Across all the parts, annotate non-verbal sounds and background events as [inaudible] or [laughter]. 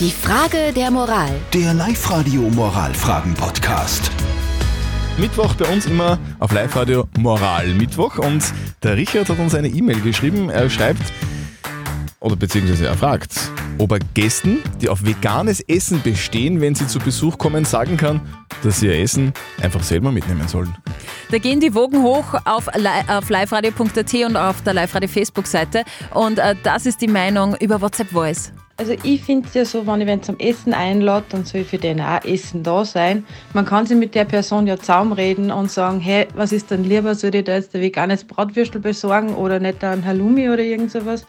Die Frage der Moral. Der Live-Radio Moralfragen-Podcast. Mittwoch bei uns immer auf Live-Radio Moral Mittwoch und der Richard hat uns eine E-Mail geschrieben. Er schreibt, oder beziehungsweise er fragt, ob er Gästen, die auf veganes Essen bestehen, wenn sie zu Besuch kommen, sagen kann, dass sie ihr Essen einfach selber mitnehmen sollen. Da gehen die Wogen hoch auf, auf liveradio.at und auf der Live-Radio Facebook-Seite. Und äh, das ist die Meinung über WhatsApp Voice. Also ich finde es ja so, wenn ich wen zum Essen einlade, dann soll für den auch Essen da sein. Man kann sich mit der Person ja zusammenreden und sagen, hey, was ist denn lieber, soll ich da jetzt ein veganes Bratwürstel besorgen oder nicht ein Halloumi oder irgend sowas?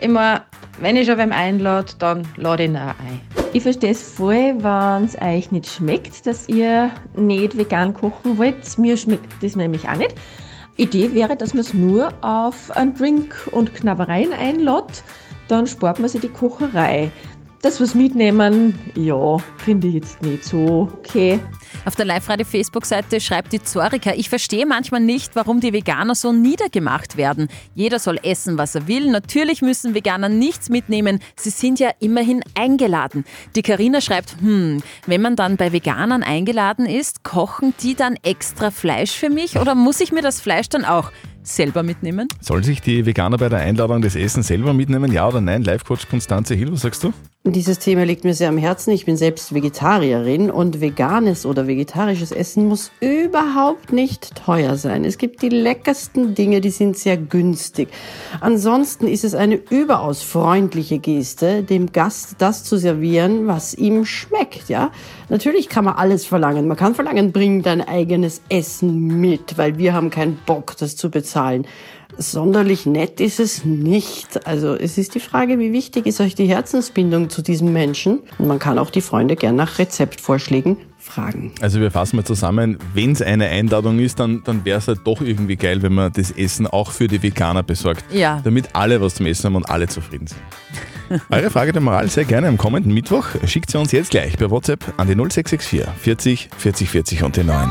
Immer, wenn ich schon wem einlade, dann lade ich ihn auch ein. Ich verstehe es voll, wenn es euch nicht schmeckt, dass ihr nicht vegan kochen wollt. Mir schmeckt das nämlich auch nicht. Idee wäre, dass man es nur auf einen Drink und Knabbereien einlädt dann spart man sich die Kocherei. Das was mitnehmen, ja, finde ich jetzt nicht so okay. Auf der Live-Radio-Facebook-Seite schreibt die Zorika, ich verstehe manchmal nicht, warum die Veganer so niedergemacht werden. Jeder soll essen, was er will. Natürlich müssen Veganer nichts mitnehmen. Sie sind ja immerhin eingeladen. Die Karina schreibt, hm, wenn man dann bei Veganern eingeladen ist, kochen die dann extra Fleisch für mich oder muss ich mir das Fleisch dann auch selber mitnehmen? Soll sich die Veganer bei der Einladung des Essens selber mitnehmen? Ja oder nein? Live-Coach Konstanze Hill, was sagst du? Dieses Thema liegt mir sehr am Herzen. Ich bin selbst Vegetarierin und veganes oder vegetarisches Essen muss überhaupt nicht teuer sein. Es gibt die leckersten Dinge, die sind sehr günstig. Ansonsten ist es eine überaus freundliche Geste, dem Gast das zu servieren, was ihm schmeckt, ja? Natürlich kann man alles verlangen. Man kann verlangen, bring dein eigenes Essen mit, weil wir haben keinen Bock, das zu bezahlen. Sonderlich nett ist es nicht. Also es ist die Frage, wie wichtig ist euch die Herzensbindung zu diesem Menschen? Und man kann auch die Freunde gern nach Rezeptvorschlägen fragen. Also wir fassen mal zusammen, wenn es eine Einladung ist, dann, dann wäre es halt doch irgendwie geil, wenn man das Essen auch für die Veganer besorgt. Ja. Damit alle was zum Essen haben und alle zufrieden sind. [laughs] Eure Frage der Moral sehr gerne am kommenden Mittwoch. Schickt sie uns jetzt gleich per WhatsApp an die 0664 40 40 40 und den 9.